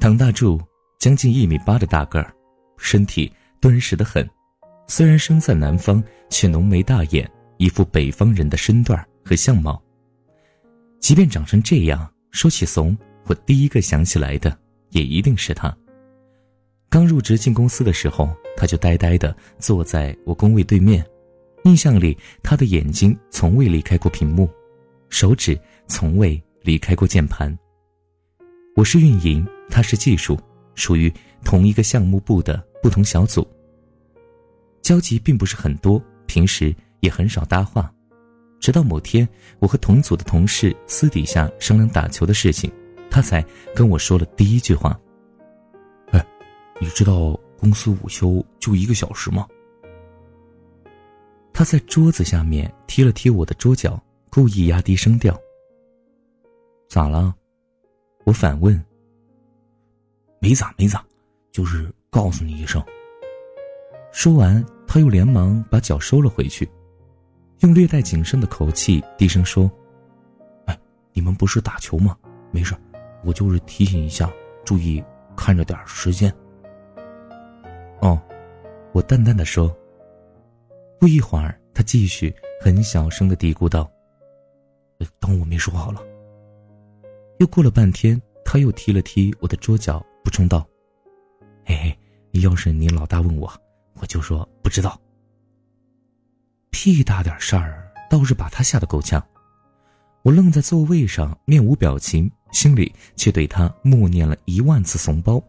唐大柱将近一米八的大个儿，身体敦实的很，虽然生在南方，却浓眉大眼，一副北方人的身段和相貌。即便长成这样，说起怂，我第一个想起来的也一定是他。刚入职进公司的时候，他就呆呆的坐在我工位对面，印象里他的眼睛从未离开过屏幕，手指从未离开过键盘。我是运营，他是技术，属于同一个项目部的不同小组。交集并不是很多，平时也很少搭话。直到某天，我和同组的同事私底下商量打球的事情，他才跟我说了第一句话。哎你知道公司午休就一个小时吗？他在桌子下面踢了踢我的桌角，故意压低声调。咋了？我反问。没咋没咋，就是告诉你一声。说完，他又连忙把脚收了回去，用略带谨慎的口气低声说：“哎，你们不是打球吗？没事，我就是提醒一下，注意看着点时间。”哦，我淡淡的说。不一会儿，他继续很小声的嘀咕道：“当我没说好了。”又过了半天，他又踢了踢我的桌角，补充道：“嘿嘿，要是你老大问我，我就说不知道。”屁大点事儿，倒是把他吓得够呛。我愣在座位上，面无表情，心里却对他默念了一万次怂包。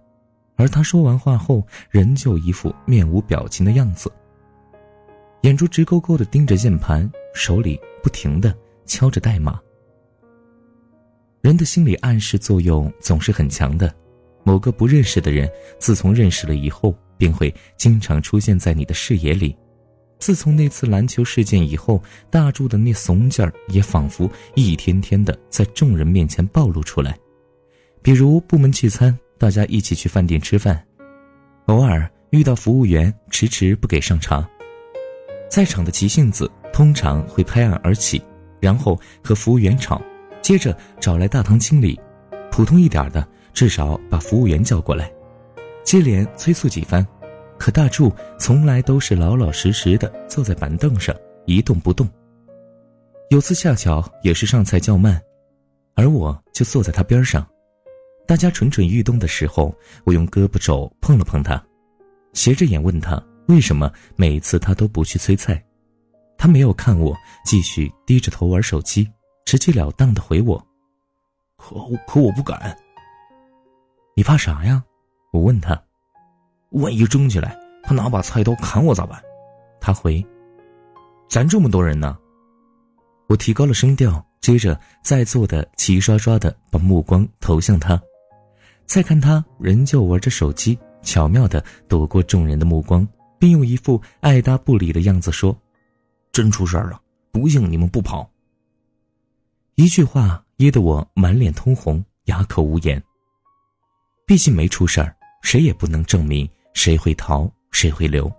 而他说完话后，仍旧一副面无表情的样子，眼珠直勾勾的盯着键盘，手里不停的敲着代码。人的心理暗示作用总是很强的，某个不认识的人，自从认识了以后，便会经常出现在你的视野里。自从那次篮球事件以后，大柱的那怂劲儿也仿佛一天天的在众人面前暴露出来，比如部门聚餐。大家一起去饭店吃饭，偶尔遇到服务员迟迟不给上茶，在场的急性子通常会拍案而起，然后和服务员吵，接着找来大堂经理，普通一点的至少把服务员叫过来，接连催促几番，可大柱从来都是老老实实的坐在板凳上一动不动。有次恰巧也是上菜较慢，而我就坐在他边上。大家蠢蠢欲动的时候，我用胳膊肘碰了碰他，斜着眼问他为什么每次他都不去催菜。他没有看我，继续低着头玩手机，直截了当的回我：“可可我不敢。”你怕啥呀？我问他。万一争起来，他拿把菜刀砍我咋办？他回：“咱这么多人呢。”我提高了声调，接着在座的齐刷刷的把目光投向他。再看他仍旧玩着手机，巧妙的躲过众人的目光，并用一副爱答不理的样子说：“真出事了，不信你们不跑。”一句话噎得我满脸通红，哑口无言。毕竟没出事儿，谁也不能证明谁会逃，谁会留。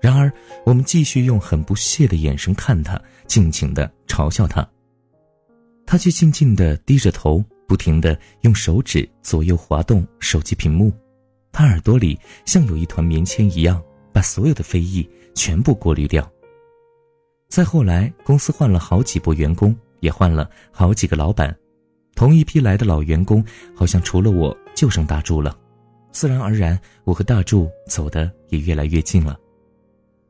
然而，我们继续用很不屑的眼神看他，尽情的嘲笑他。他却静静的低着头。不停的用手指左右滑动手机屏幕，他耳朵里像有一团棉签一样，把所有的非议全部过滤掉。再后来，公司换了好几波员工，也换了好几个老板，同一批来的老员工好像除了我就剩大柱了，自然而然，我和大柱走的也越来越近了。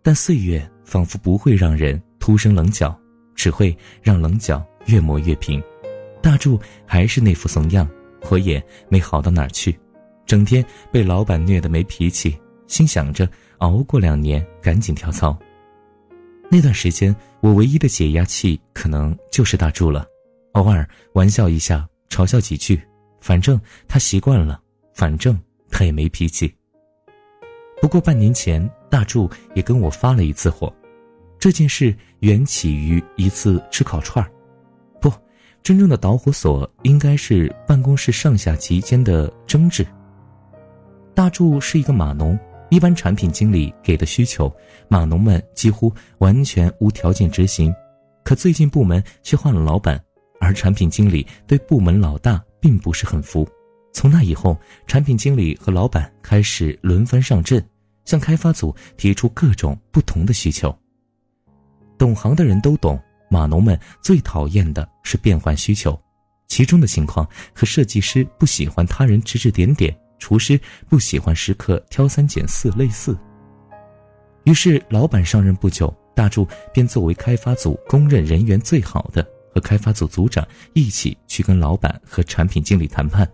但岁月仿佛不会让人突生棱角，只会让棱角越磨越平。大柱还是那副怂样，我也没好到哪儿去，整天被老板虐得没脾气，心想着熬过两年赶紧跳槽。那段时间，我唯一的解压器可能就是大柱了，偶尔玩笑一下，嘲笑几句，反正他习惯了，反正他也没脾气。不过半年前，大柱也跟我发了一次火，这件事缘起于一次吃烤串儿。真正的导火索应该是办公室上下级间的争执。大柱是一个码农，一般产品经理给的需求，码农们几乎完全无条件执行。可最近部门却换了老板，而产品经理对部门老大并不是很服，从那以后，产品经理和老板开始轮番上阵，向开发组提出各种不同的需求。懂行的人都懂，码农们最讨厌的是变换需求，其中的情况和设计师不喜欢他人指指点点，厨师不喜欢时刻挑三拣四类似。于是，老板上任不久，大柱便作为开发组公认人缘最好的，和开发组组长一起去跟老板和产品经理谈判。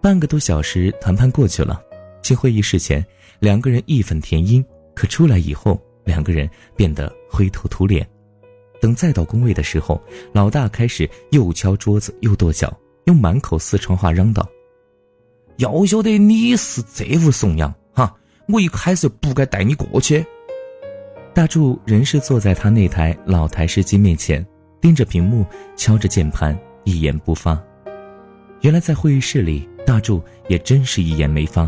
半个多小时谈判过去了，进会议室前，两个人义愤填膺；可出来以后，两个人变得灰头土脸。等再到工位的时候，老大开始又敲桌子又跺脚，用满口四川话嚷道：“要晓得你是这副怂样哈，我一开始不该带你过去。”大柱仍是坐在他那台老台式机面前，盯着屏幕，敲着键盘，一言不发。原来在会议室里。大柱也真是一言没发，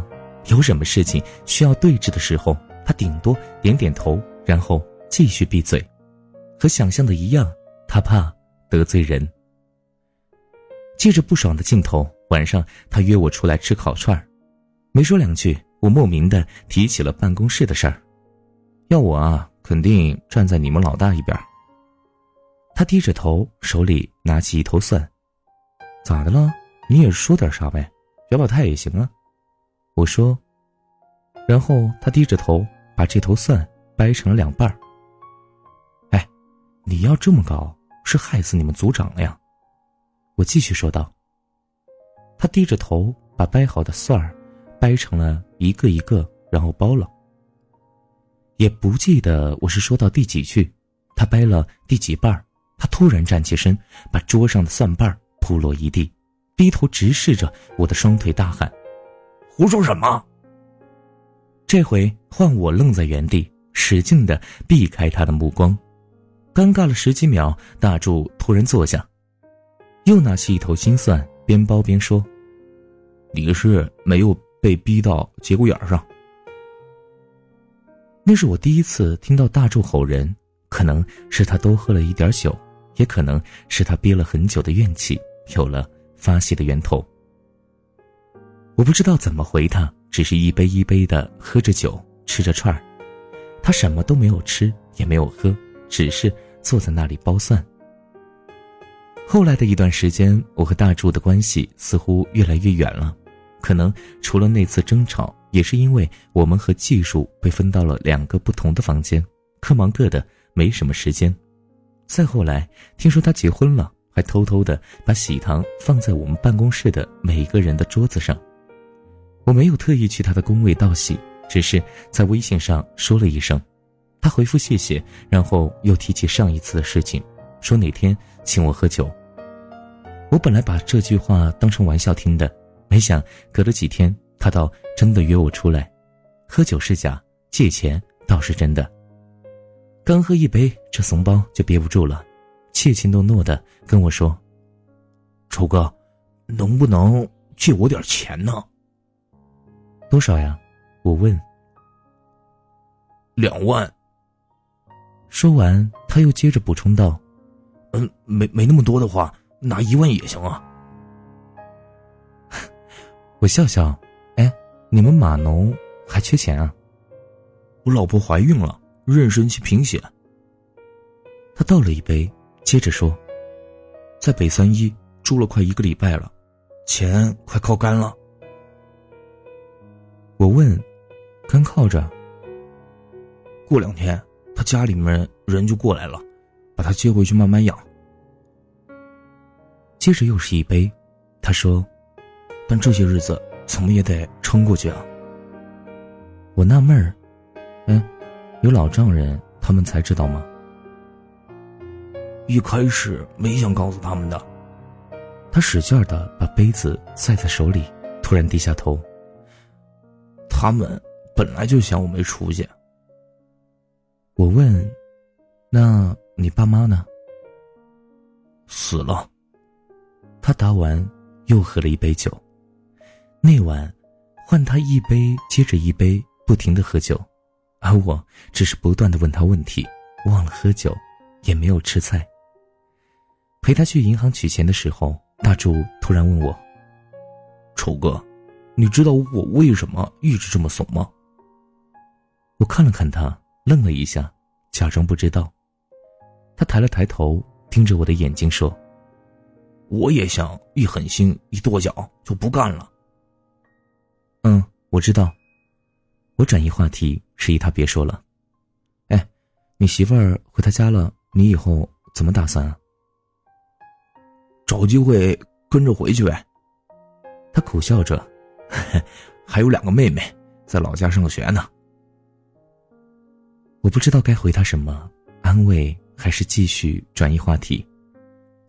有什么事情需要对峙的时候，他顶多点点头，然后继续闭嘴。和想象的一样，他怕得罪人。借着不爽的劲头，晚上他约我出来吃烤串没说两句，我莫名的提起了办公室的事儿。要我啊，肯定站在你们老大一边。他低着头，手里拿起一头蒜，咋的了？你也说点啥呗？表表态也行啊，我说。然后他低着头把这头蒜掰成了两半哎，你要这么搞，是害死你们组长了呀！我继续说道。他低着头把掰好的蒜儿掰成了一个一个，然后剥了。也不记得我是说到第几句，他掰了第几瓣他突然站起身，把桌上的蒜瓣铺落一地。低头直视着我的双腿，大喊：“胡说什么？”这回换我愣在原地，使劲的避开他的目光。尴尬了十几秒，大柱突然坐下，又拿起一头新蒜，边剥边说：“你是没有被逼到节骨眼上。”那是我第一次听到大柱吼人，可能是他多喝了一点酒，也可能是他憋了很久的怨气有了。发泄的源头，我不知道怎么回他，只是一杯一杯的喝着酒，吃着串儿。他什么都没有吃，也没有喝，只是坐在那里剥蒜。后来的一段时间，我和大柱的关系似乎越来越远了，可能除了那次争吵，也是因为我们和技术被分到了两个不同的房间，各忙各的，没什么时间。再后来，听说他结婚了。还偷偷的把喜糖放在我们办公室的每个人的桌子上。我没有特意去他的工位道喜，只是在微信上说了一声，他回复谢谢，然后又提起上一次的事情，说哪天请我喝酒。我本来把这句话当成玩笑听的，没想隔了几天，他倒真的约我出来，喝酒是假，借钱倒是真的。刚喝一杯，这怂包就憋不住了。怯怯懦懦的跟我说：“楚哥，能不能借我点钱呢？多少呀？”我问。两万。说完，他又接着补充道：“嗯，没没那么多的话，拿一万也行啊。”我笑笑：“哎，你们码农还缺钱啊？我老婆怀孕了，妊娠期贫血。”他倒了一杯。接着说，在北三一住了快一个礼拜了，钱快靠干了。我问：“干靠着？”过两天他家里面人就过来了，把他接回去慢慢养。接着又是一杯，他说：“但这些日子怎么也得撑过去啊。”我纳闷儿：“嗯，有老丈人他们才知道吗？”一开始没想告诉他们的，他使劲的把杯子攥在手里，突然低下头。他们本来就想我没出息。我问：“那你爸妈呢？”死了。他答完，又喝了一杯酒。那晚，换他一杯接着一杯，不停的喝酒，而我只是不断的问他问题，忘了喝酒，也没有吃菜。陪他去银行取钱的时候，大柱突然问我：“丑哥，你知道我为什么一直这么怂吗？我看了看他，愣了一下，假装不知道。他抬了抬头，盯着我的眼睛说：“我也想一狠心一跺脚就不干了。”嗯，我知道。我转移话题，示意他别说了。哎，你媳妇儿回他家了，你以后怎么打算啊？找机会跟着回去呗。他苦笑着，还有两个妹妹在老家上学呢。我不知道该回他什么，安慰还是继续转移话题。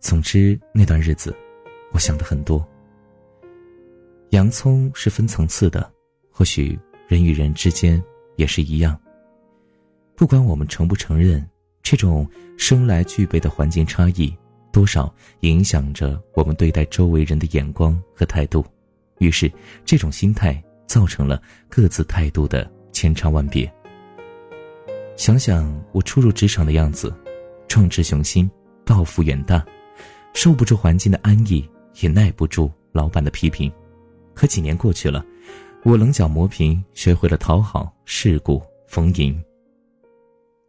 总之那段日子，我想的很多。洋葱是分层次的，或许。人与人之间也是一样。不管我们承不承认，这种生来具备的环境差异，多少影响着我们对待周围人的眼光和态度。于是，这种心态造成了各自态度的千差万别。想想我初入职场的样子，壮志雄心，抱负远大，受不住环境的安逸，也耐不住老板的批评。可几年过去了。我棱角磨平，学会了讨好、世故、逢迎。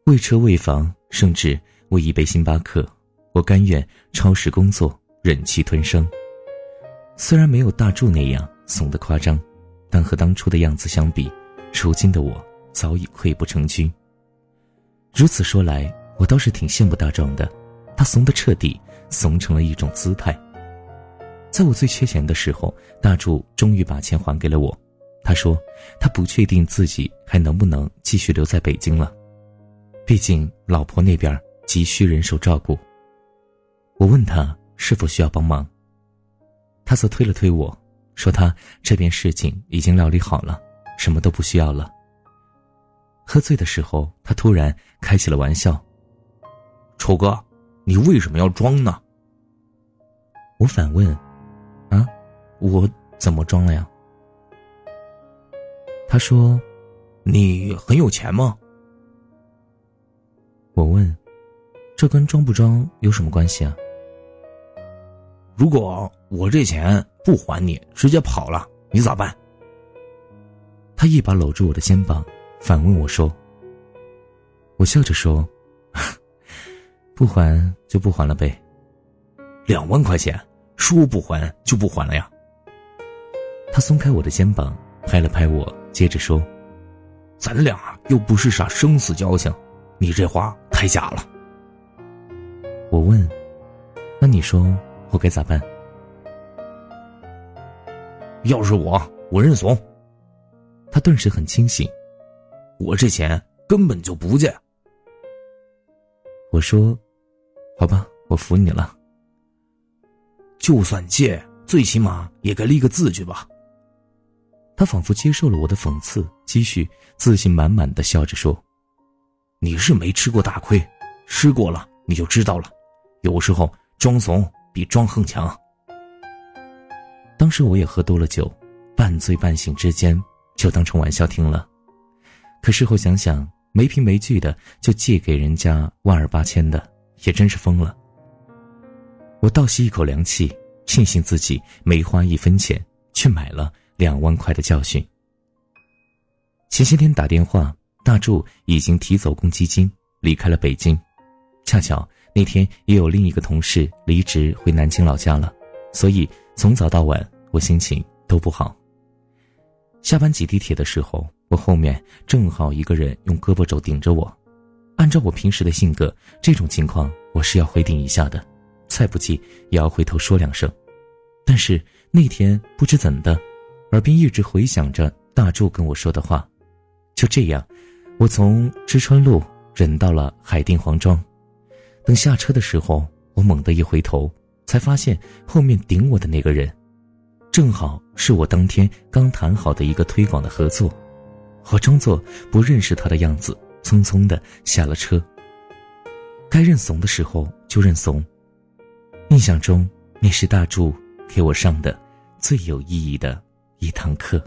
为车为房，甚至为一杯星巴克，我甘愿超时工作，忍气吞声。虽然没有大柱那样怂得夸张，但和当初的样子相比，如今的我早已溃不成军。如此说来，我倒是挺羡慕大壮的，他怂得彻底，怂成了一种姿态。在我最缺钱的时候，大柱终于把钱还给了我。他说：“他不确定自己还能不能继续留在北京了，毕竟老婆那边急需人手照顾。”我问他是否需要帮忙，他则推了推我说：“他这边事情已经料理好了，什么都不需要了。”喝醉的时候，他突然开起了玩笑：“丑哥，你为什么要装呢？”我反问：“，我怎么装了呀？”他说：“你很有钱吗？”我问：“这跟装不装有什么关系啊？”如果我这钱不还你，直接跑了，你咋办？他一把搂住我的肩膀，反问我说：“我笑着说，不还就不还了呗。两万块钱，说不还就不还了呀？”他松开我的肩膀，拍了拍我。接着说：“咱俩又不是啥生死交情，你这话太假了。”我问：“那你说我该咋办？”要是我，我认怂。他顿时很清醒：“我这钱根本就不借。”我说：“好吧，我服你了。就算借，最起码也该立个字据吧。”他仿佛接受了我的讽刺，继续自信满满的笑着说：“你是没吃过大亏，吃过了你就知道了。有时候装怂比装横强。”当时我也喝多了酒，半醉半醒之间就当成玩笑听了。可事后想想，没凭没据的就借给人家万儿八千的，也真是疯了。我倒吸一口凉气，庆幸自己没花一分钱，却买了。两万块的教训。前些天打电话，大柱已经提走公积金，离开了北京。恰巧那天也有另一个同事离职回南京老家了，所以从早到晚我心情都不好。下班挤地铁的时候，我后面正好一个人用胳膊肘顶着我。按照我平时的性格，这种情况我是要回顶一下的，再不济也要回头说两声。但是那天不知怎的。耳边一直回响着大柱跟我说的话，就这样，我从知春路忍到了海淀黄庄。等下车的时候，我猛地一回头，才发现后面顶我的那个人，正好是我当天刚谈好的一个推广的合作。我装作不认识他的样子，匆匆的下了车。该认怂的时候就认怂。印象中，那是大柱给我上的最有意义的。一堂课。